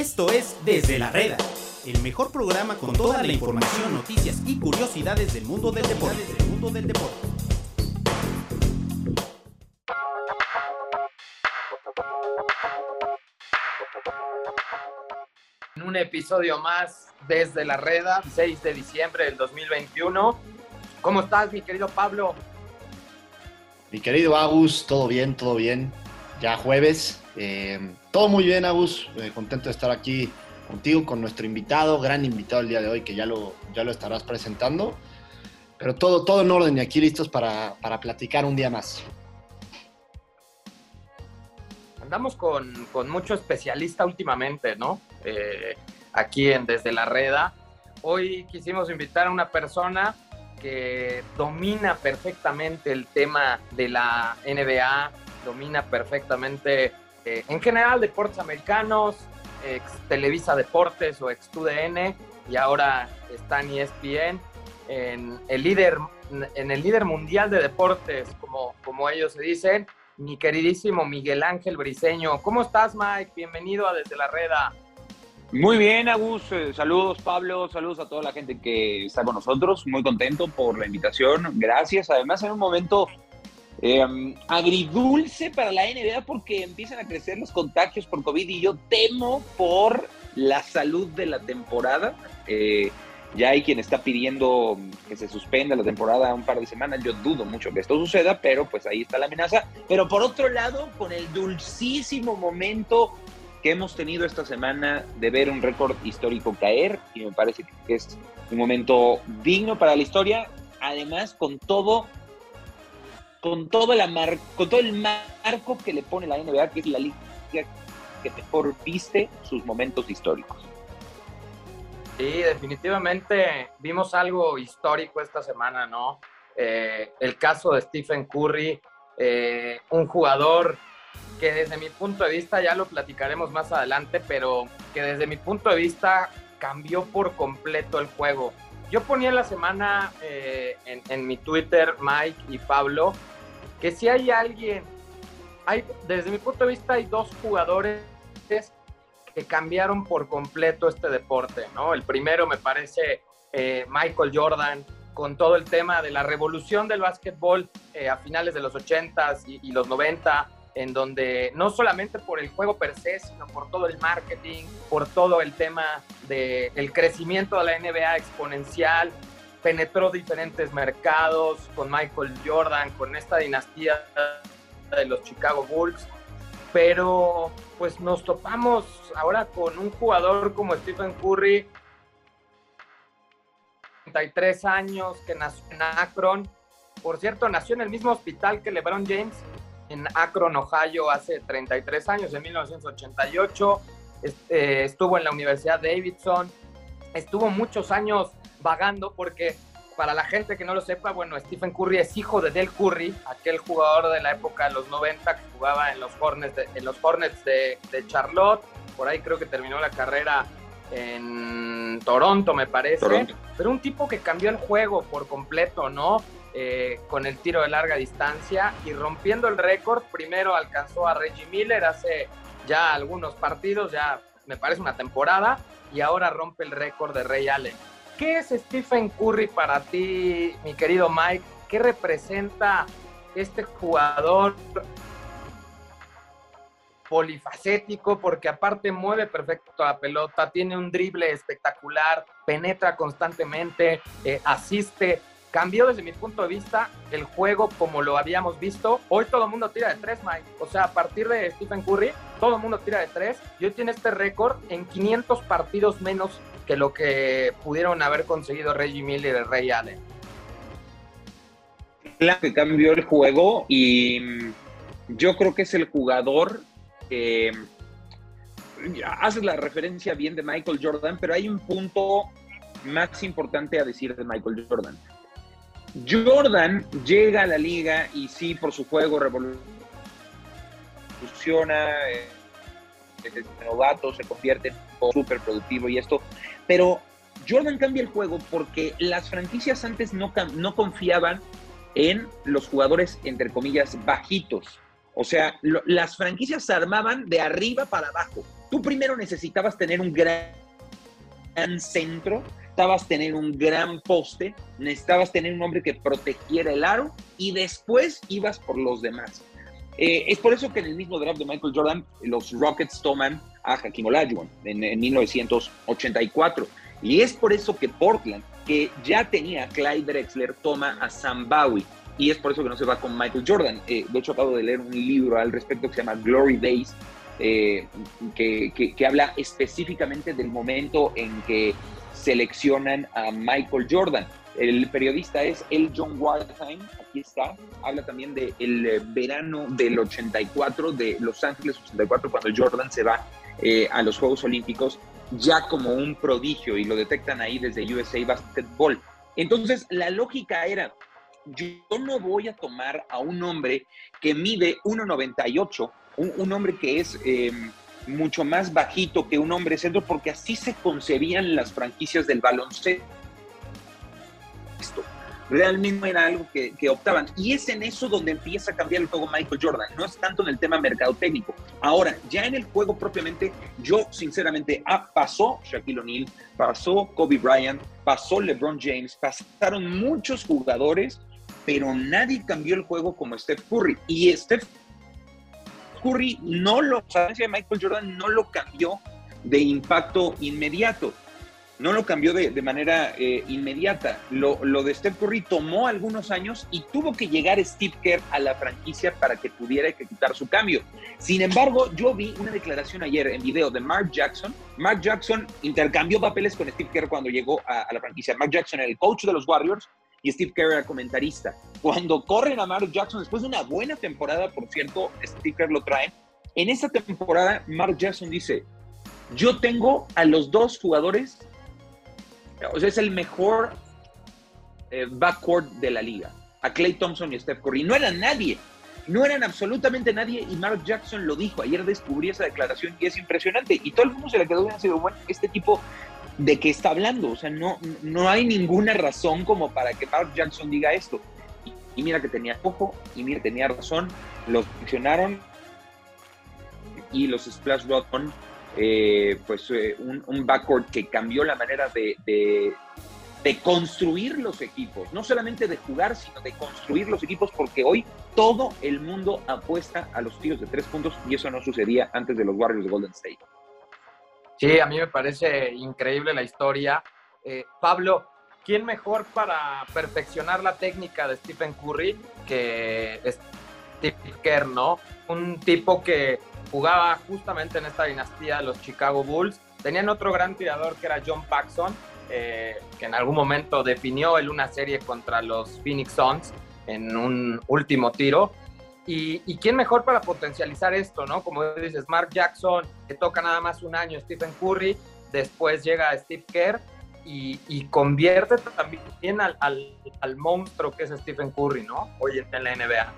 Esto es Desde la Reda, el mejor programa con toda la información, noticias y curiosidades del mundo del deporte. Del mundo del deporte. En un episodio más desde la Reda, 6 de diciembre del 2021. ¿Cómo estás, mi querido Pablo? Mi querido Agus, todo bien, todo bien. Ya jueves. Eh, todo muy bien, Agus. Eh, contento de estar aquí contigo, con nuestro invitado, gran invitado el día de hoy, que ya lo, ya lo estarás presentando. Pero todo, todo en orden y aquí listos para, para platicar un día más. Andamos con, con mucho especialista últimamente, ¿no? Eh, aquí en Desde la Reda. Hoy quisimos invitar a una persona que domina perfectamente el tema de la NBA, domina perfectamente eh, en general deportes americanos, ex Televisa Deportes o ex TUDN y ahora está en ESPN, en el líder, en el líder mundial de deportes, como, como ellos se dicen, mi queridísimo Miguel Ángel Briseño. ¿Cómo estás, Mike? Bienvenido a Desde la Reda. Muy bien, Agus. Eh, saludos, Pablo. Saludos a toda la gente que está con nosotros. Muy contento por la invitación. Gracias. Además, en un momento eh, agridulce para la NBA porque empiezan a crecer los contagios por COVID y yo temo por la salud de la temporada. Eh, ya hay quien está pidiendo que se suspenda la temporada un par de semanas. Yo dudo mucho que esto suceda, pero pues ahí está la amenaza. Pero por otro lado, con el dulcísimo momento que hemos tenido esta semana de ver un récord histórico caer, y me parece que es un momento digno para la historia, además con todo con todo, el con todo el marco que le pone la NBA, que es la liga que mejor viste sus momentos históricos. Sí, definitivamente vimos algo histórico esta semana, ¿no? Eh, el caso de Stephen Curry, eh, un jugador que desde mi punto de vista, ya lo platicaremos más adelante, pero que desde mi punto de vista cambió por completo el juego. Yo ponía la semana eh, en, mi Twitter, Mike y Pablo, que si hay alguien, hay, desde mi punto de vista hay dos jugadores que cambiaron por completo este deporte, ¿no? El primero me parece eh, Michael Jordan, con todo el tema de la revolución del básquetbol eh, a finales de los 80s y, los 90, en donde no solamente por el juego per se, sino por todo el marketing, por todo el tema del el crecimiento de la NBA exponencial, penetró diferentes mercados con Michael Jordan, con esta dinastía de los Chicago Bulls, pero pues nos topamos ahora con un jugador como Stephen Curry, 33 años, que nació en Akron. Por cierto, nació en el mismo hospital que LeBron James, en Akron, Ohio, hace 33 años, en 1988. Este, estuvo en la Universidad Davidson. Estuvo muchos años vagando porque para la gente que no lo sepa, bueno, Stephen Curry es hijo de Del Curry, aquel jugador de la época de los 90 que jugaba en los Hornets de, en los Hornets de, de Charlotte. Por ahí creo que terminó la carrera en Toronto, me parece. Toronto. Pero un tipo que cambió el juego por completo, ¿no? Eh, con el tiro de larga distancia y rompiendo el récord, primero alcanzó a Reggie Miller hace ya algunos partidos, ya me parece una temporada, y ahora rompe el récord de Ray Allen. ¿Qué es Stephen Curry para ti, mi querido Mike? ¿Qué representa este jugador polifacético? Porque aparte mueve perfecto la pelota, tiene un drible espectacular, penetra constantemente, eh, asiste. Cambió desde mi punto de vista el juego como lo habíamos visto. Hoy todo el mundo tira de tres, Mike. O sea, a partir de Stephen Curry, todo el mundo tira de tres. Y hoy tiene este récord en 500 partidos menos que lo que pudieron haber conseguido Reggie Miller y Ray Allen. Claro que cambió el juego y yo creo que es el jugador que haces la referencia bien de Michael Jordan, pero hay un punto más importante a decir de Michael Jordan. Jordan llega a la liga y sí, por su juego revoluciona, eh, es novato, se convierte en súper productivo y esto, pero Jordan cambia el juego porque las franquicias antes no, no confiaban en los jugadores, entre comillas, bajitos. O sea, las franquicias se armaban de arriba para abajo. Tú primero necesitabas tener un gran centro, necesitabas tener un gran poste, necesitabas tener un hombre que protegiera el aro y después ibas por los demás. Eh, es por eso que en el mismo draft de Michael Jordan, los Rockets toman a Hakim Olajuwon en, en 1984. Y es por eso que Portland, que ya tenía Clyde Drexler, toma a Sam Bowie. Y es por eso que no se va con Michael Jordan. Eh, de hecho, acabo de leer un libro al respecto que se llama Glory Days, eh, que, que, habla específicamente del momento en que seleccionan a Michael Jordan. El periodista es el John Wildheim, aquí está, habla también del el verano del 84, de Los Ángeles 84, cuando Jordan se va eh, a los Juegos Olímpicos ya como un prodigio y lo detectan ahí desde USA Basketball. Entonces, la lógica era, yo no voy a tomar a un hombre que mide 1,98, un, un, hombre que es em, mucho más bajito que un hombre centro, porque así se concebían las franquicias del baloncesto realmente era algo que, optaban. Y es en eso donde empieza a cambiar el juego Michael Jordan. No es tanto en el tema mercadotecnico. Ahora, ya en el juego propiamente, yo sinceramente, ah, pasó Shaquille O'Neal, pasó Kobe Bryant, pasó LeBron James, pasaron muchos jugadores, pero nadie cambió el juego como Steph Curry. Y Steph Curry no lo, Michael Jordan no lo cambió de impacto inmediato no lo cambió de, manera eh, inmediata. Lo, de Steph Curry tomó algunos años y tuvo que llegar Steve Kerr a la franquicia para que pudiera ejecutar su cambio. Sin embargo, yo vi una declaración ayer en video de Mark Jackson. Mark Jackson intercambió papeles con Steve Kerr cuando llegó a, la franquicia. Mark Jackson era el coach de los Warriors y Steve Kerr era comentarista. Cuando corren a Mark Jackson, después de una buena temporada, por cierto, Steve Kerr lo trae. En esa temporada, Mark Jackson dice, yo tengo a los dos jugadores o sea, es el mejor eh, backcourt de la liga. A Clay Thompson y Steph Curry. No eran nadie. No eran absolutamente nadie y Mark Jackson lo dijo. Ayer descubrí esa declaración y es impresionante. Y todo el mundo se le quedó bien sido, bueno, este tipo de qué está hablando. O sea, no, no hay ninguna razón como para que Mark Jackson diga esto. Y, mira que tenía ojo, y mira que tenía razón. Los mencionaron y los Splash Rotten eh, pues eh, un, backcourt que cambió la manera de, de, construir los equipos, no solamente de jugar, sino de construir los equipos, porque hoy todo el mundo apuesta a los tiros de tres puntos y eso no sucedía antes de los Warriors de Golden State. Sí, a mí me parece increíble la historia. Eh, Pablo, ¿quién mejor para perfeccionar la técnica de Stephen Curry que Steve Kerr, no? Un tipo que jugaba justamente en esta dinastía los Chicago Bulls. Tenían otro gran tirador que era John Paxson, eh, que en algún momento definió él una serie contra los Phoenix Suns en un último tiro. Y, y, quién mejor para potencializar esto, ¿no? Como dices, Mark Jackson, que toca nada más un año, Stephen Curry, después llega Steve Kerr y, y convierte también al, al, monstruo que es Stephen Curry, ¿no? Hoy en la NBA.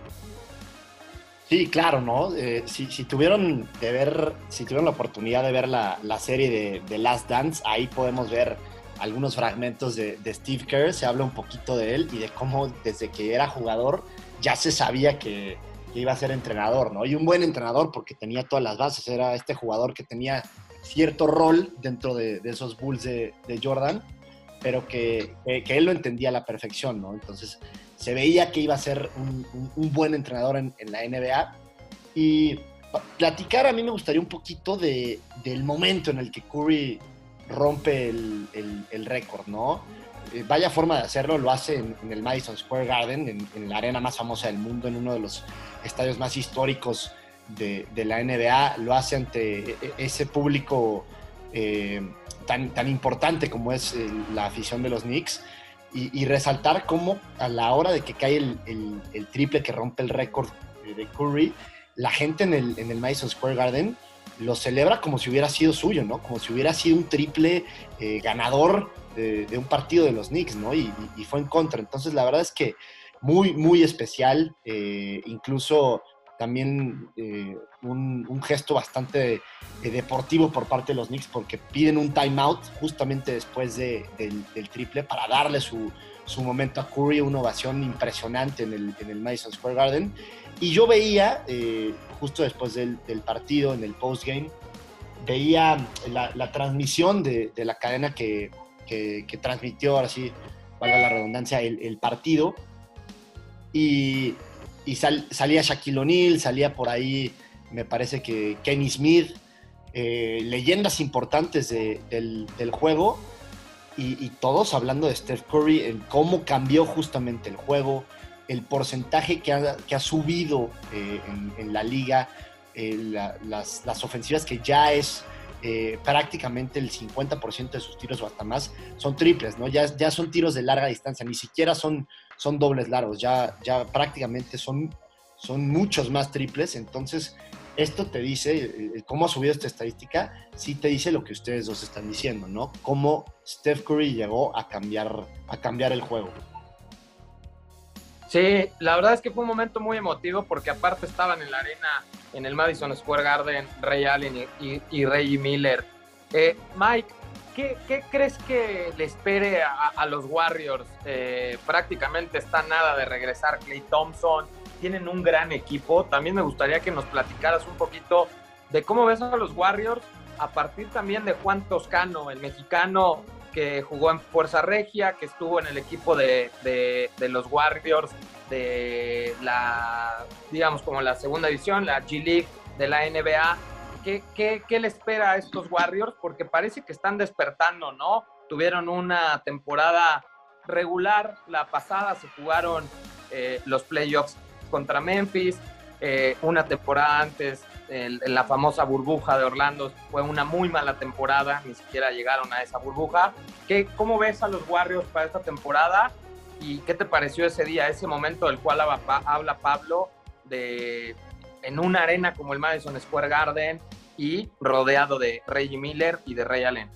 Sí, claro, ¿no? Eh, si, tuvieron de ver, si tuvieron la oportunidad de ver la, serie de, Last Dance, ahí podemos ver algunos fragmentos de, Steve Kerr, se habla un poquito de él y de cómo desde que era jugador ya se sabía que, iba a ser entrenador, ¿no? Y un buen entrenador porque tenía todas las bases, era este jugador que tenía cierto rol dentro de, esos Bulls de, Jordan, pero que, que, él lo entendía a la perfección, ¿no? Entonces, se veía que iba a ser un, buen entrenador en, la NBA. Y platicar a mí me gustaría un poquito de, del momento en el que Curry rompe el, récord, ¿no? Eh, vaya forma de hacerlo, lo hace en, el Madison Square Garden, en, la arena más famosa del mundo, en uno de los estadios más históricos de, la NBA, lo hace ante e, e, ese público eh, tan, tan importante como es eh, la afición de los Knicks y, resaltar cómo a la hora de que cae el, triple que rompe el récord de Curry, la gente en el, en el, Madison Square Garden lo celebra como si hubiera sido suyo, ¿no? Como si hubiera sido un triple eh, ganador de, un partido de los Knicks, ¿no? Y, fue en contra. Entonces, la verdad es que muy, muy especial. Eh, incluso también eh, un, gesto bastante eh, deportivo por parte de los Knicks porque piden un timeout justamente después del, triple para darle su, momento a Curry, una ovación impresionante en el, en el Madison Square Garden. Y yo veía, eh, justo después del, partido, en el postgame, veía la, transmisión de, la cadena que, transmitió, ahora sí, valga la redundancia, el, partido. Y, salía Shaquille O'Neal, salía por ahí, me parece que Kenny Smith, eh, leyendas importantes del, juego. Y, todos hablando de Steph Curry, en cómo cambió justamente el juego, el porcentaje que ha, subido eh, en, la liga, eh, las, ofensivas que ya es eh, prácticamente el 50% de sus tiros o hasta más son triples, ¿no? Ya, ya son tiros de larga distancia, ni siquiera son, son dobles largos, ya, ya prácticamente son, son muchos más triples, entonces esto te dice, cómo ha subido esta estadística, sí te dice lo que ustedes dos están diciendo, ¿no? Cómo Steph Curry llegó a cambiar, a cambiar el juego. Sí, la verdad es que fue un momento muy emotivo porque aparte estaban en la arena, en el Madison Square Garden, Ray Allen y, y, Reggie Miller. Eh, Mike, ¿qué, crees que le espere a, los Warriors? Eh, prácticamente está nada de regresar Clay Thompson, tienen un gran equipo. También me gustaría que nos platicaras un poquito de cómo ves a los Warriors a partir también de Juan Toscano, el mexicano que jugó en Fuerza Regia, que estuvo en el equipo de, los Warriors de la, digamos, como la segunda división, la G League de la NBA. ¿Qué, qué, le espera a estos Warriors? Porque parece que están despertando, ¿no? Tuvieron una temporada regular, la pasada se jugaron eh, los playoffs contra Memphis, eh, una temporada antes en, la famosa burbuja de Orlando fue una muy mala temporada, ni siquiera llegaron a esa burbuja. ¿Qué, ¿Cómo ves a los Warriors para esta temporada? ¿Y qué te pareció ese día, ese momento del cual habla Pablo, de, en una arena como el Madison Square Garden y rodeado de Reggie Miller y de Ray Allen?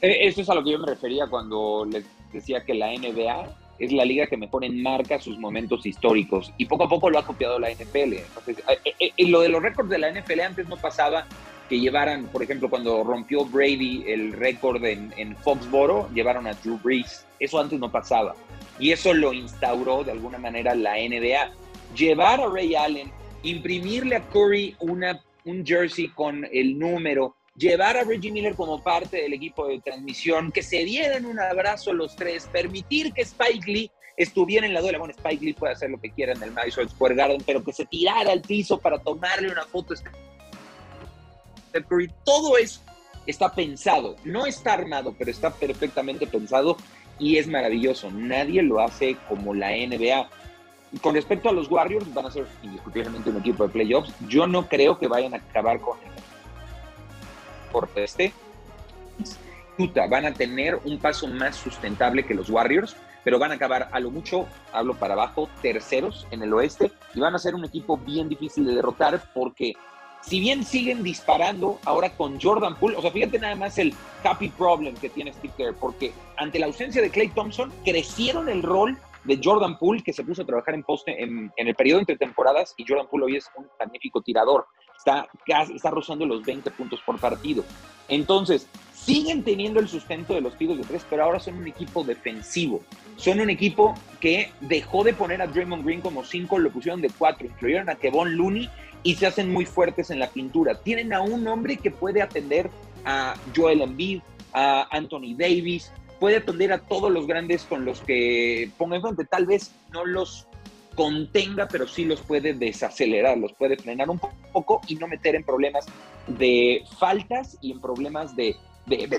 Eh, eso es a lo que yo me refería cuando les decía que la NBA es la liga que mejor enmarca sus momentos históricos y poco a poco lo ha copiado la NFL. Entonces, eh, eh, eh, lo de los récords de la NFL antes no pasaba que llevaran, por ejemplo, cuando rompió Brady el récord en, en Foxboro, llevaron a Drew Brees. Eso antes no pasaba. Y eso lo instauró de alguna manera la NBA. Llevar a Ray Allen, imprimirle a Curry una, un jersey con el número, llevar a Reggie Miller como parte del equipo de transmisión, que se dieran un abrazo los tres, permitir que Spike Lee estuviera en la duela. Bueno, Spike Lee puede hacer lo que quiera en el Madison Square Garden, pero que se tirara al piso para tomarle una foto. Todo eso está pensado, no está armado, pero está perfectamente pensado y es maravilloso. Nadie lo hace como la NBA. Con respecto a los Warriors, van a ser indiscutiblemente un equipo de playoffs. Yo no creo que vayan a acabar con por este, van a tener un paso más sustentable que los Warriors, pero van a acabar a lo mucho, hablo para abajo, terceros en el oeste y van a ser un equipo bien difícil de derrotar porque si bien siguen disparando ahora con Jordan Poole, o sea, fíjate nada más el happy problem que tiene Steve Kerr, porque ante la ausencia de Clay Thompson, crecieron el rol de Jordan Poole, que se puso a trabajar en poste en, en el periodo entre temporadas, y Jordan Poole hoy es un magnífico tirador está, está rozando los 20 puntos por partido. Entonces, siguen teniendo el sustento de los tiros de tres, pero ahora son un equipo defensivo. Son un equipo que dejó de poner a Draymond Green como 5, lo pusieron de 4, incluyeron a Kevon Looney y se hacen muy fuertes en la pintura. Tienen a un hombre que puede atender a Joel Embiid, a Anthony Davis, puede atender a todos los grandes con los que ponga enfrente. Tal vez no los contenga, pero sí los puede desacelerar, los puede frenar un poco y no meter en problemas de faltas y en problemas de,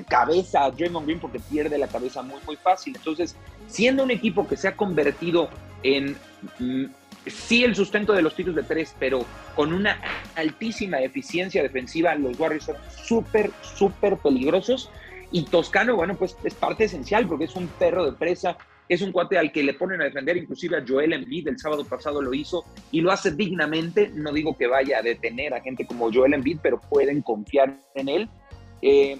cabeza a Draymond Green porque pierde la cabeza muy, muy fácil. Entonces, siendo un equipo que se ha convertido en mm, sí el sustento de los tiros de tres, pero con una altísima eficiencia defensiva, los Warriors son súper, súper peligrosos. Y Toscano, bueno, pues es parte esencial porque es un perro de presa, es un cuate al que le ponen a defender, inclusive a Joel Embiid el sábado pasado lo hizo y lo hace dignamente. No digo que vaya a detener a gente como Joel Embiid, pero pueden confiar en él. Eh,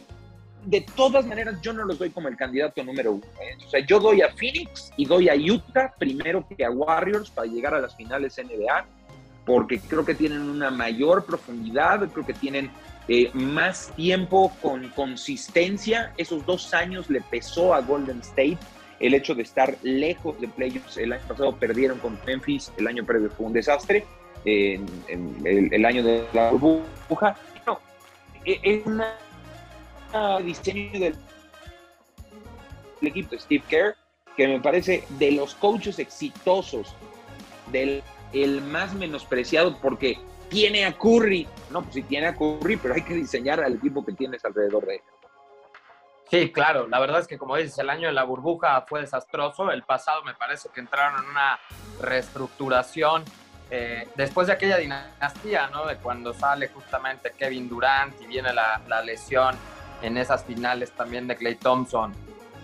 de todas maneras, yo no los doy como el candidato número uno. ¿eh? O sea, yo doy a Phoenix y doy a Utah primero que a Warriors para llegar a las finales NBA, porque creo que tienen una mayor profundidad, creo que tienen eh, más tiempo con consistencia. Esos dos años le pesó a Golden State el hecho de estar lejos de playoffs. El año pasado perdieron con Memphis, el año previo fue un desastre, en, el, año de la burbuja. es una diseño del, equipo de Steve Kerr que me parece de los coaches exitosos, del el más menospreciado porque tiene a Curry. No, pues sí tiene a Curry, pero hay que diseñar al equipo que tienes alrededor de él. Sí, claro, la verdad es que como dices, el año de la burbuja fue desastroso, el pasado me parece que entraron en una reestructuración eh, después de aquella dinastía, ¿no? De cuando sale justamente Kevin Durant y viene la, la lesión en esas finales también de Clay Thompson.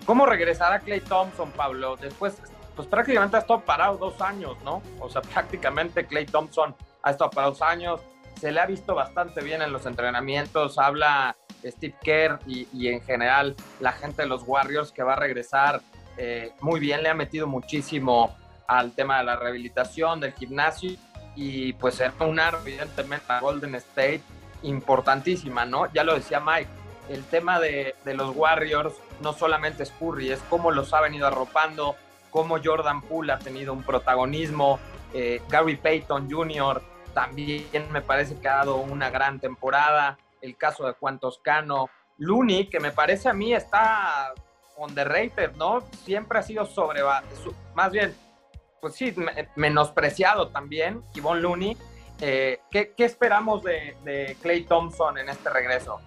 ¿Cómo regresará Clay Thompson, Pablo? Después, pues prácticamente ha estado parado dos años, ¿no? O sea, prácticamente Clay Thompson ha estado parado dos años, se le ha visto bastante bien en los entrenamientos, habla Steve Kerr y, en general la gente de los Warriors que va a regresar eh, muy bien, le ha metido muchísimo al tema de la rehabilitación, del gimnasio y pues era una evidentemente a Golden State importantísima, ¿no? Ya lo decía Mike, el tema de, los Warriors no solamente es Curry, es cómo los ha venido arropando, cómo Jordan Poole ha tenido un protagonismo, eh, Gary Payton Jr. también me parece que ha dado una gran temporada, el caso de Juan Toscano, Looney, que me parece a mí está underrated, ¿no? Siempre ha sido sobre, más bien, pues sí, menospreciado también, Yvonne Looney. Eh, ¿qué, esperamos de, de Clay Thompson en este regreso?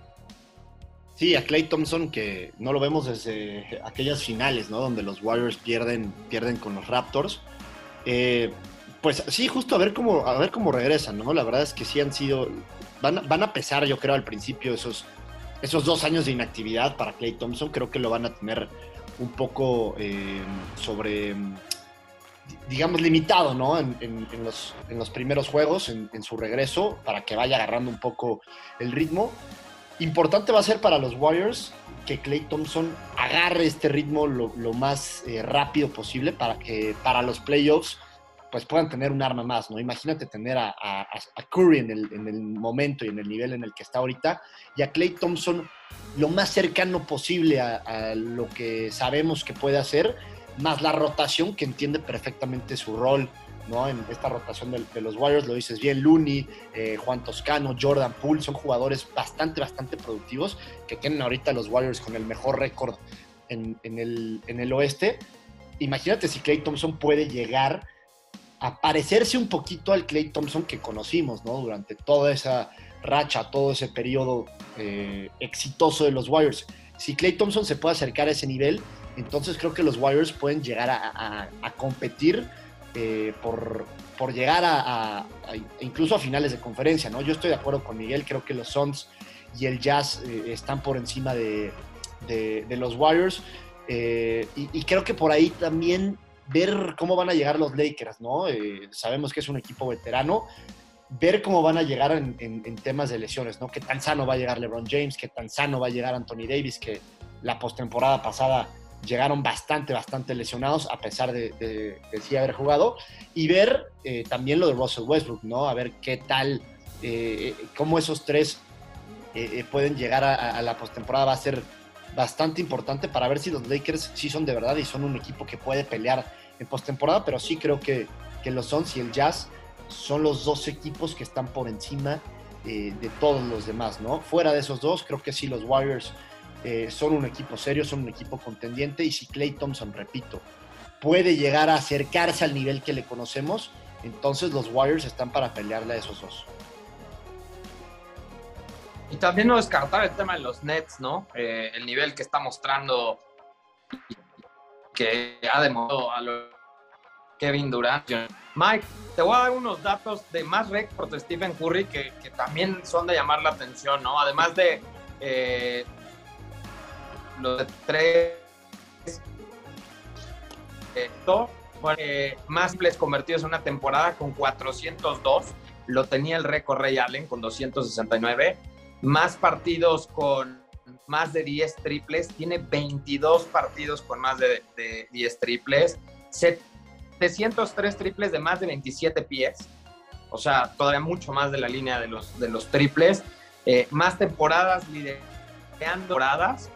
Sí, a Clay Thompson, que no lo vemos desde aquellas finales, ¿no? Donde los Warriors pierden, pierden con los Raptors. Eh, pues sí, justo a ver cómo, a ver cómo regresan, ¿no? La verdad es que sí han sido, van, van a pesar, yo creo, al principio esos, esos dos años de inactividad para Clay Thompson. Creo que lo van a tener un poco eh, sobre, digamos, limitado, ¿no? En, los, en los, primeros juegos, en, su regreso, para que vaya agarrando un poco el ritmo. Importante va a ser para los Warriors que Clay Thompson agarre este ritmo lo, más eh, rápido posible para que para los playoffs pues puedan tener un arma más, ¿no? Imagínate tener a, Curry en el, en el, momento y en el nivel en el que está ahorita y a Clay Thompson lo más cercano posible a lo que sabemos que puede hacer, más la rotación que entiende perfectamente su rol ¿no? En esta rotación de, los Warriors, lo dices bien, Looney, eh, Juan Toscano, Jordan Poole, son jugadores bastante, bastante productivos que tienen ahorita los Warriors con el mejor récord en, el, en el oeste. Imagínate si Clay Thompson puede llegar a parecerse un poquito al Clay Thompson que conocimos, ¿no? Durante toda esa racha, todo ese periodo eh, exitoso de los Warriors. Si Clay Thompson se puede acercar a ese nivel, entonces creo que los Warriors pueden llegar a competir eh, por, por, llegar a, incluso a finales de conferencia, ¿no? Yo estoy de acuerdo con Miguel, creo que los Suns y el Jazz eh, están por encima de, de, los Warriors y, creo que por ahí también ver cómo van a llegar los Lakers, ¿no? sabemos que es un equipo veterano, ver cómo van a llegar en, temas de lesiones, ¿no? Qué tan sano va a llegar LeBron James, qué tan sano va a llegar Anthony Davis, que la postemporada pasada llegaron bastante, bastante lesionados, a pesar de, de, sí haber jugado, y ver eh, también lo de Russell Westbrook, ¿no? A ver qué tal, eh, cómo esos tres eh, pueden llegar a, la postemporada va a ser bastante importante para ver si los Lakers sí son de verdad y son un equipo que puede pelear en postemporada, pero sí creo que, que los Suns y el Jazz son los dos equipos que están por encima de todos los demás, ¿no? Fuera de esos dos, creo que sí los Warriors eh, son un equipo serio, son un equipo contendiente y si Clay Thompson, repito, puede llegar a acercarse al nivel que le conocemos, entonces los Warriors están para pelearle a esos dos. Y también no descartar el tema de los Nets, ¿no? Eh, el nivel que está mostrando que ha demostrado a Kevin Durant. Mike, te voy a dar unos datos de más récord de Stephen Curry que, también son de llamar la atención, ¿no? Además de eh, los tres eh, más triples convertidos en una temporada con 402. Lo tenía el récord Ray Allen con 269. Más partidos con más de 10 triples. Tiene 22 partidos con más de, 10 triples. 703 triples de más de 27 pies. O sea, todavía mucho más de la línea de los, de los triples. Eh, más temporadas liderando temporadas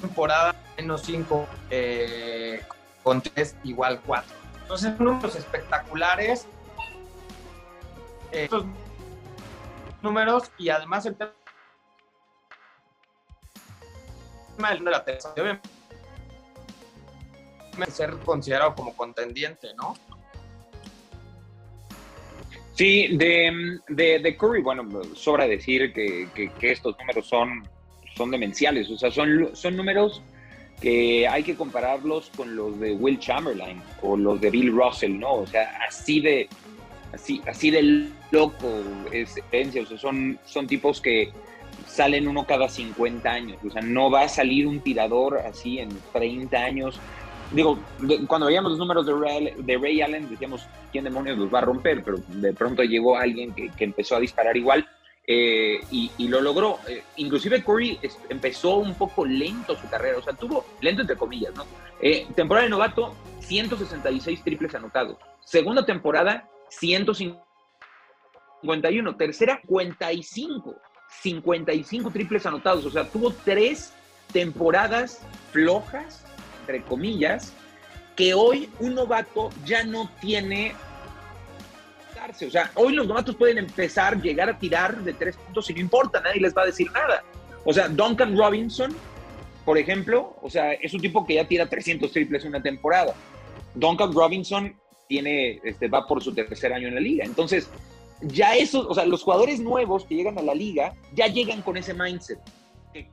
temporada menos 5 eh, con 3 igual 4. Entonces, números espectaculares. Eh, estos números y además el tema de la tercera, ser considerado como contendiente, ¿no? Sí, de, de, Curry, bueno, sobra decir que, que, estos números son, son demenciales, o sea, son, son números que hay que compararlos con los de Will Chamberlain o los de Bill Russell, ¿no? O sea, así de, así, así de loco es sea, son, son tipos que salen uno cada 50 años, o sea, no va a salir un tirador así en 30 años. Digo, cuando veíamos los números de Ray, de Ray Allen, decíamos, ¿quién demonios los va a romper? Pero de pronto llegó alguien que, que empezó a disparar igual. Eh, y, lo logró. Eh, inclusive Curry empezó un poco lento su carrera, o sea, tuvo lento entre comillas, ¿no? Eh, temporada de novato, 166 triples anotados. Segunda temporada, 151. Tercera, 55. 55 triples anotados. O sea, tuvo tres temporadas flojas, entre comillas, que hoy un novato ya no tiene o sea, hoy los novatos pueden empezar, llegar a tirar de tres puntos y no importa, nadie les va a decir nada. O sea, Duncan Robinson, por ejemplo, o sea, es un tipo que ya tira 300 triples en una temporada. Duncan Robinson tiene, este, va por su tercer año en la liga. Entonces, ya esos, o sea, los jugadores nuevos que llegan a la liga ya llegan con ese mindset que,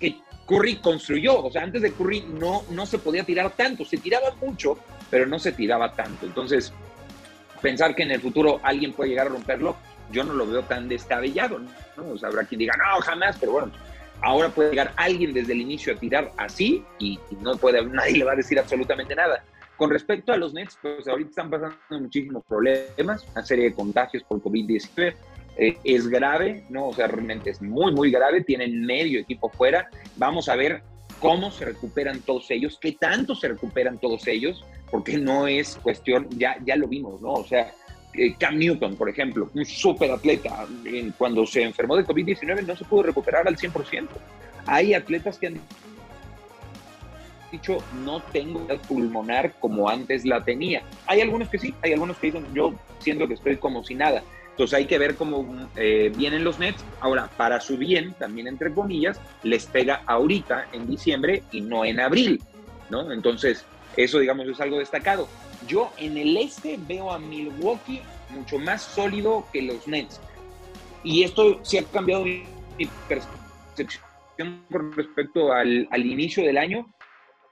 que, Curry construyó. O sea, antes de Curry no, no se podía tirar tanto, se tiraba mucho, pero no se tiraba tanto. Entonces, pensar que en el futuro alguien puede llegar a romperlo, yo no lo veo tan descabellado, ¿no? O sea, habrá quien diga, no, jamás, pero bueno, ahora puede llegar alguien desde el inicio a tirar así y, no puede, nadie le va a decir absolutamente nada. Con respecto a los Nets, pues ahorita están pasando muchísimos problemas, una serie de contagios por COVID-19. Eh, es grave, ¿no? O sea, realmente es muy, muy grave. Tienen medio equipo fuera. Vamos a ver cómo se recuperan todos ellos, qué tanto se recuperan todos ellos, porque no es cuestión, ya, ya lo vimos, ¿no? O sea, eh, Cam Newton, por ejemplo, un súper atleta, cuando se enfermó de COVID-19 no se pudo recuperar al 100%. Hay atletas que han dicho, no tengo pulmonar como antes la tenía. Hay algunos que sí, hay algunos que dicen, yo siento que estoy como si nada. Entonces hay que ver cómo eh, vienen los Nets. Ahora, para su bien, también entre comillas, les pega ahorita en diciembre y no en abril, ¿no? Entonces, eso, digamos, es algo destacado. Yo en el este veo a Milwaukee mucho más sólido que los Nets. Y esto sí ha cambiado mi percepción con respecto al, al inicio del año,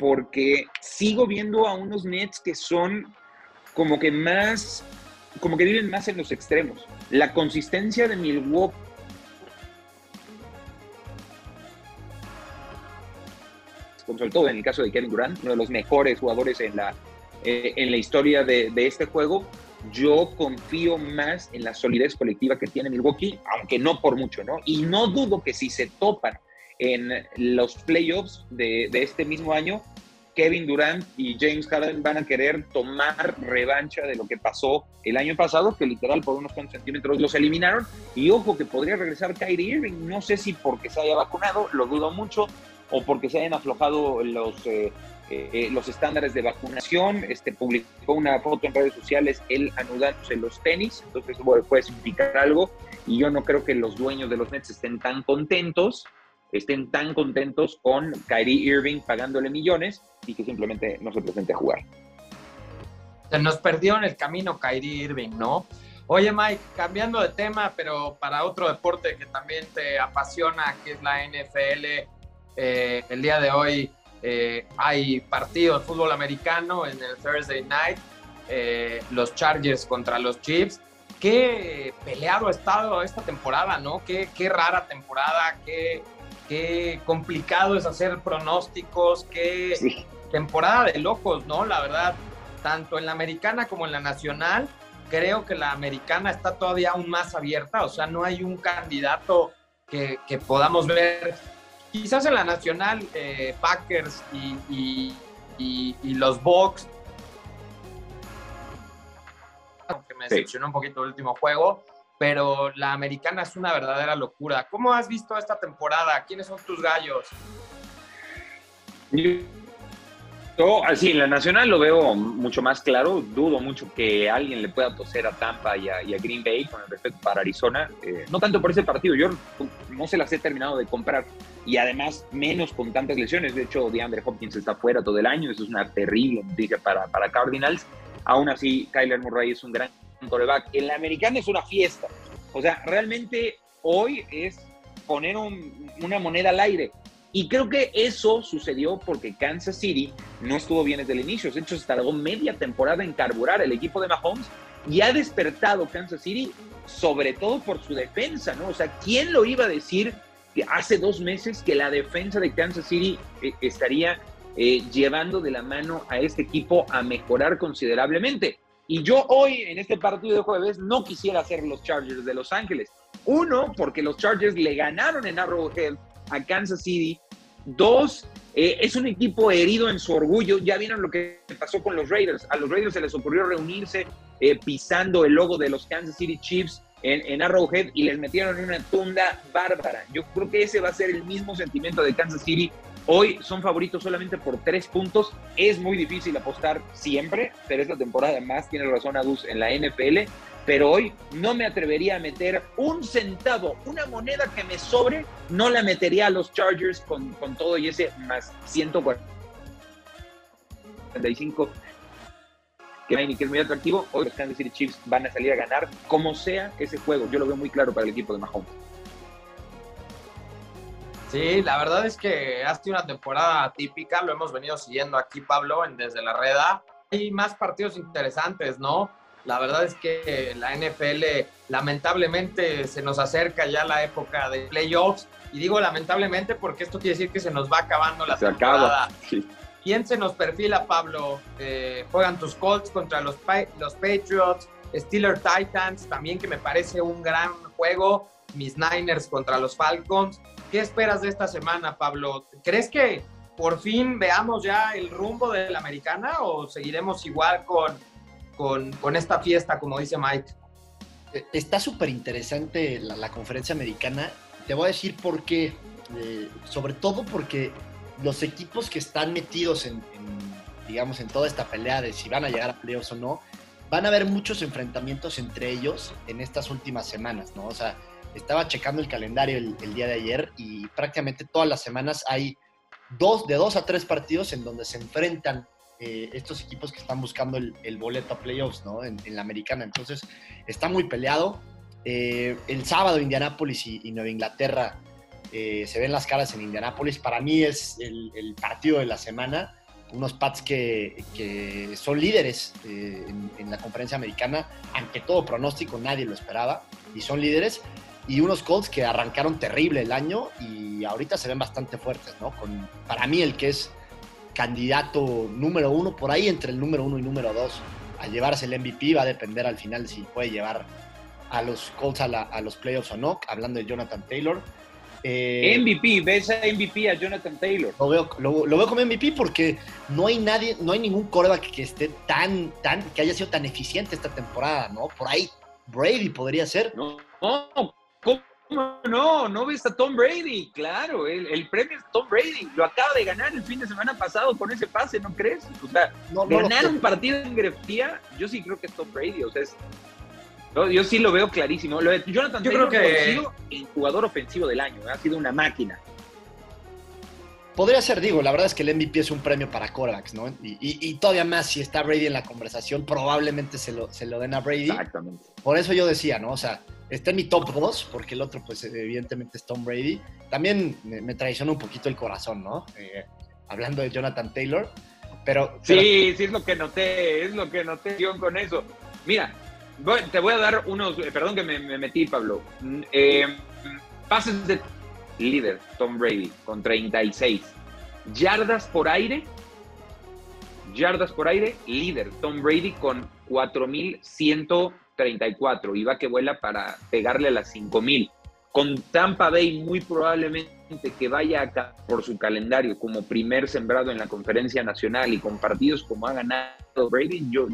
porque sigo viendo a unos Nets que son como que más como que viven más en los extremos. La consistencia de Milwaukee sobre todo en el caso de Kevin Durant, uno de los mejores jugadores en la, eh, en la historia de, este juego, yo confío más en la solidez colectiva que tiene Milwaukee, aunque no por mucho, ¿no? Y no dudo que si se topan en los playoffs de este mismo año, Kevin Durant y James Harden van a querer tomar revancha de lo que pasó el año pasado, que literal por unos cuantos centímetros los eliminaron. Y ojo que podría regresar Kyrie Irving, no sé si porque se haya vacunado, lo dudo mucho, o porque se hayan aflojado los, eh, eh, los estándares de vacunación. Este, publicó una foto en redes sociales, él anudándose los tenis, entonces eso puede significar algo. Y yo no creo que los dueños de los Nets estén tan contentos estén tan contentos con Kyrie Irving pagándole millones y que simplemente no se presente a jugar. Se nos perdió en el camino Kyrie Irving, ¿no? Oye Mike, cambiando de tema, pero para otro deporte que también te apasiona, que es la NFL, eh, el día de hoy eh, hay partido de fútbol americano en el Thursday Night, eh, los Chargers contra los Chiefs. Qué peleado ha estado esta temporada, ¿no? Qué, qué rara temporada, qué, qué complicado es hacer pronósticos, qué temporada de locos, ¿no? La verdad, tanto en la americana como en la nacional, creo que la americana está todavía aún más abierta, o sea, no hay un candidato que, podamos ver. Quizás en la nacional, eh, Packers y, los Bucks, aunque me decepcionó un poquito el último juego, pero la americana es una verdadera locura. ¿Cómo has visto esta temporada? ¿Quiénes son tus gallos? Yo, así, en la nacional lo veo mucho más claro. Dudo mucho que alguien le pueda toser a Tampa y a, Green Bay con el respeto para Arizona. Eh, no tanto por ese partido, yo no se las he terminado de comprar. Y además, menos con tantas lesiones. De hecho, DeAndre Hopkins está fuera todo el año. Eso es una terrible noticia para, para Cardinals. Aún así, Kyler Murray es un gran coreback. En la americana es una fiesta. O sea, realmente hoy es poner una moneda al aire. Y creo que eso sucedió porque Kansas City no estuvo bien desde el inicio. De hecho, se tardó media temporada en carburar el equipo de Mahomes y ha despertado Kansas City sobre todo por su defensa, ¿no? O sea, ¿quién lo iba a decir hace dos meses que la defensa de Kansas City eh, estaría eh, llevando de la mano a este equipo a mejorar considerablemente? Y yo hoy, en este partido de jueves, no quisiera hacer los Chargers de Los Ángeles. Uno, porque los Chargers le ganaron en Arrowhead a Kansas City. Dos, eh, es un equipo herido en su orgullo. Ya vieron lo que pasó con los Raiders. A los Raiders se les ocurrió reunirse eh, pisando el logo de los Kansas City Chiefs en, Arrowhead y les metieron en una tunda bárbara. Yo creo que ese va a ser el mismo sentimiento de Kansas City. Hoy son favoritos solamente por tres puntos. Es muy difícil apostar siempre, pero esta temporada más tiene razón Agus en la NFL pero hoy no me atrevería a meter un centavo, una moneda que me sobre, no la metería a los Chargers con, todo y ese más 145 que hay que es muy atractivo. Hoy los Kansas City Chiefs van a salir a ganar como sea ese juego. Yo lo veo muy claro para el equipo de Mahomes. Sí, la verdad es que ha sido una temporada típica, lo hemos venido siguiendo aquí, Pablo, en Desde la Reda. Hay más partidos interesantes, ¿no? La verdad es que la NFL lamentablemente se nos acerca ya la época de playoffs. Y digo lamentablemente porque esto quiere decir que se nos va acabando la temporada. ¿Quién se nos perfila, Pablo? Eh, juegan tus Colts contra los, los Patriots, Steelers Titans, también que me parece un gran juego. Mis Niners contra los Falcons. ¿Qué esperas de esta semana, Pablo? ¿Crees que por fin veamos ya el rumbo de la americana o seguiremos igual con con, esta fiesta, como dice Mike. Eh, está súper interesante la, conferencia americana. Te voy a decir por qué. Eh, sobre todo porque los equipos que están metidos en, digamos, en toda esta pelea de si van a llegar a playoffs o no, van a haber muchos enfrentamientos entre ellos en estas últimas semanas, ¿no? O sea, estaba checando el calendario el, día de ayer y prácticamente todas las semanas hay dos, de dos a tres partidos en donde se enfrentan eh, estos equipos que están buscando el, boleto a playoffs, ¿no? En, la americana. Entonces, está muy peleado. Eh, el sábado, Indianápolis y, Nueva Inglaterra eh, se ven las caras en Indianápolis. Para mí es el, partido de la semana. Unos Pats que, son líderes en, en, la conferencia americana, ante todo pronóstico, nadie lo esperaba, y son líderes. Y unos Colts que arrancaron terrible el año y ahorita se ven bastante fuertes, ¿no? Con, para mí el que es candidato número uno, por ahí entre el número uno y número dos, a llevarse el MVP. Va a depender al final si puede llevar a los Colts a, los playoffs o no, hablando de Jonathan Taylor. Eh, MVP, ves a MVP a Jonathan Taylor. Lo veo, lo, veo como MVP porque no hay nadie, no hay ningún coreback que esté tan, tan, que haya sido tan eficiente esta temporada, ¿no? Por ahí Brady podría ser. No, no no? ¿No ves a Tom Brady? Claro, el, premio es Tom Brady. Lo acaba de ganar el fin de semana pasado con ese pase, ¿no crees? O sea, ganar un partido en grefía, yo sí creo que es Tom Brady. O sea, yo, sí lo veo clarísimo. Lo Jonathan yo creo que ha sido el jugador ofensivo del año, ha sido una máquina. Podría ser, digo, la verdad es que el MVP es un premio para Korax, ¿no? Y, todavía más, si está Brady en la conversación, probablemente se lo, se lo den a Brady. Exactamente. Por eso yo decía, ¿no? O sea, está en mi top 2, porque el otro, pues evidentemente es Tom Brady. También me, traiciona un poquito el corazón, ¿no? Eh, hablando de Jonathan Taylor. Pero, Sí, sí, es lo que noté, es lo que noté con eso. Mira, te voy a dar unos, eh, perdón que me, metí, Pablo. Mm, eh, pases de líder, Tom Brady, con 36. Yardas por aire, yardas por aire, líder, Tom Brady con 4.100 34 y va que vuela para pegarle a las 5000. Con Tampa Bay muy probablemente que vaya acá por su calendario como primer sembrado en la conferencia nacional y con partidos como ha ganado Brady, yo,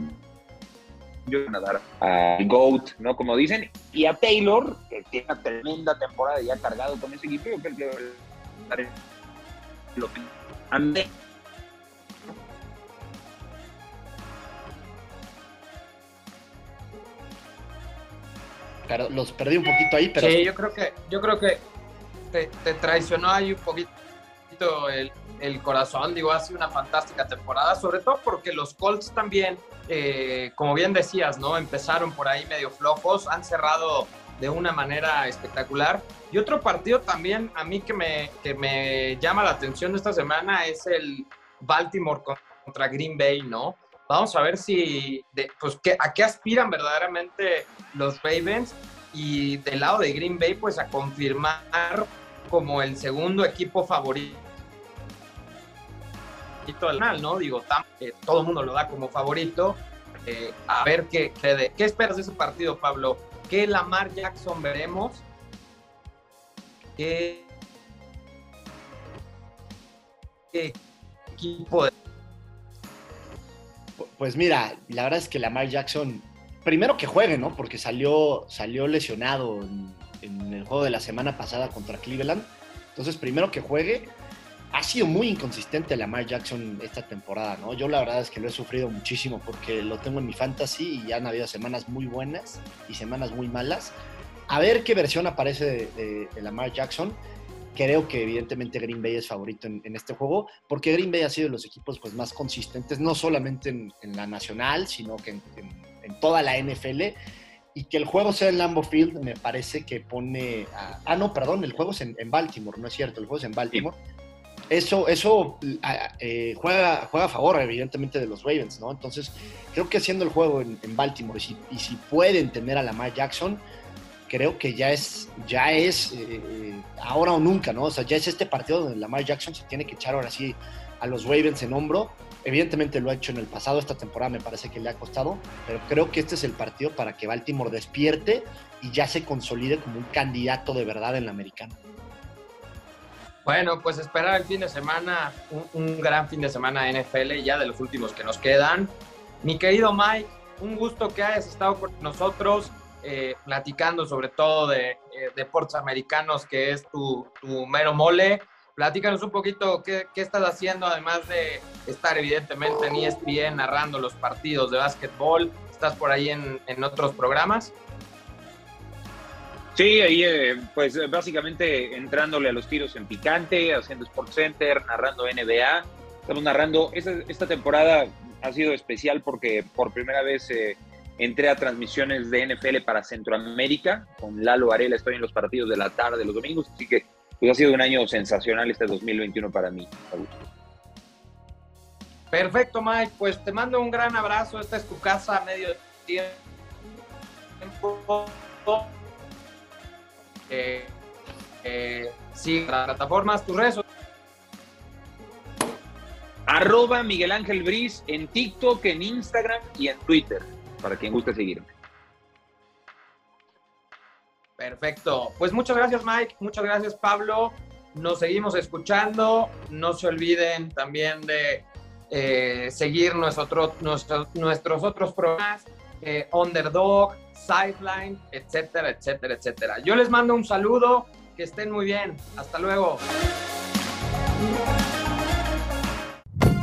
yo voy a dar a GOAT, ¿no? Como dicen, y a Taylor, que tiene una tremenda temporada ya cargado con ese equipo, yo creo que lo que pero los perdí un poquito ahí, pero... Sí, yo creo que, yo creo que te, traicionó ahí un poquito el, el, corazón, digo, ha sido una fantástica temporada, sobre todo porque los Colts también, eh, como bien decías, ¿no? Empezaron por ahí medio flojos, han cerrado de una manera espectacular. Y otro partido también a mí que me, que me llama la atención esta semana es el Baltimore contra Green Bay, ¿no? Vamos a ver si, pues, a qué aspiran verdaderamente los Ravens y del lado de Green Bay, pues a confirmar como el segundo equipo favorito del canal, ¿no? Digo, eh, todo el mundo lo da como favorito. Eh, a ver qué, qué, qué esperas de ese partido, Pablo. ¿Qué Lamar Jackson veremos? ¿Qué, qué equipo de pues mira, la verdad es que Lamar Jackson, primero que juegue, ¿no? Porque salió, salió lesionado en, el juego de la semana pasada contra Cleveland. Entonces, primero que juegue, ha sido muy inconsistente Lamar Jackson esta temporada, ¿no? Yo la verdad es que lo he sufrido muchísimo porque lo tengo en mi fantasy y han habido semanas muy buenas y semanas muy malas. A ver qué versión aparece de, de Lamar Jackson creo que evidentemente Green Bay es favorito en, este juego, porque Green Bay ha sido de los equipos pues, más consistentes, no solamente en, la nacional, sino que en, toda la NFL. Y que el juego sea en Lambeau Field me parece que pone... ah, no, perdón, el juego es en, Baltimore, no es cierto, el juego es en Baltimore. Eso, eso eh, juega, juega a favor, evidentemente, de los Ravens, ¿no? Entonces, creo que haciendo el juego en, Baltimore, y si, y si pueden tener a Lamar Jackson, creo que ya es, ya es eh, ahora o nunca, ¿no? O sea, ya es este partido donde Lamar Jackson se tiene que echar ahora sí a los Ravens en hombro. Evidentemente lo ha hecho en el pasado, esta temporada me parece que le ha costado, pero creo que este es el partido para que Baltimore despierte y ya se consolide como un candidato de verdad en la americana. Bueno, pues esperar el fin de semana, un, un gran fin de semana NFL, ya de los últimos que nos quedan. Mi querido Mike, un gusto que hayas estado con nosotros. Eh, platicando sobre todo de eh, deportes americanos, que es tu, mero mole. Platícanos un poquito qué, estás haciendo, además de estar evidentemente en ESPN narrando los partidos de básquetbol. ¿Estás por ahí en, otros programas? Sí, ahí eh, pues básicamente entrándole a los tiros en picante, haciendo Sport Center, narrando NBA. Estamos narrando, esta, esta temporada ha sido especial porque por primera vez entré a transmisiones de NFL para Centroamérica. Con Lalo Varela estoy en los partidos de la tarde, los domingos. Así que pues, ha sido un año sensacional este 2021 para mí. Perfecto, Mike. Pues te mando un gran abrazo. Esta es tu casa a medio tiempo. Eh, eh, sí, las plataformas, tus redes. Arroba Miguel Ángel Briz en TikTok, en Instagram y en Twitter para quien guste seguirme. Perfecto. Pues muchas gracias, Mike. Muchas gracias, Pablo. Nos seguimos escuchando. No se olviden también de eh, seguir nuestro, nuestros otros programas, eh, Underdog, Sideline, etcétera, etcétera, etcétera. Yo les mando un saludo. Que estén muy bien. Hasta luego.